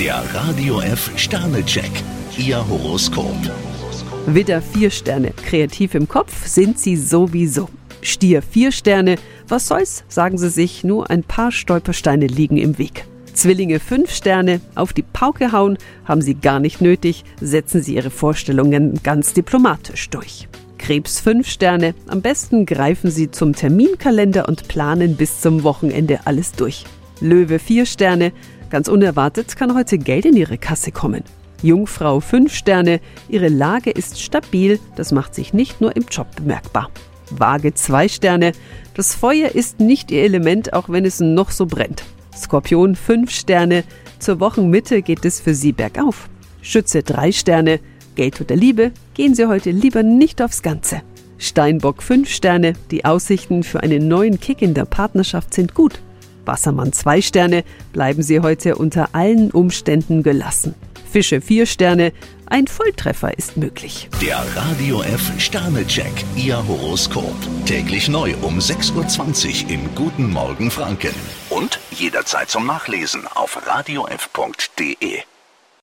Der Radio F Sternecheck. Ihr Horoskop. Widder vier Sterne, kreativ im Kopf sind Sie sowieso. Stier vier Sterne, was soll's, sagen Sie sich, nur ein paar Stolpersteine liegen im Weg. Zwillinge fünf Sterne, auf die Pauke hauen, haben Sie gar nicht nötig, setzen Sie Ihre Vorstellungen ganz diplomatisch durch. Krebs fünf Sterne, am besten greifen Sie zum Terminkalender und planen bis zum Wochenende alles durch. Löwe vier Sterne, ganz unerwartet kann heute Geld in Ihre Kasse kommen. Jungfrau 5 Sterne, ihre Lage ist stabil, das macht sich nicht nur im Job bemerkbar. Waage 2 Sterne, das Feuer ist nicht ihr Element, auch wenn es noch so brennt. Skorpion 5 Sterne, zur Wochenmitte geht es für Sie bergauf. Schütze 3 Sterne, Geld oder Liebe, gehen Sie heute lieber nicht aufs Ganze. Steinbock 5 Sterne, die Aussichten für einen neuen Kick in der Partnerschaft sind gut. Wassermann 2 Sterne, bleiben Sie heute unter allen Umständen gelassen. Fische 4 Sterne, ein Volltreffer ist möglich. Der Radio F Sternecheck. Ihr Horoskop. Täglich neu um 6.20 Uhr im Guten Morgen Franken. Und jederzeit zum Nachlesen auf radiof.de.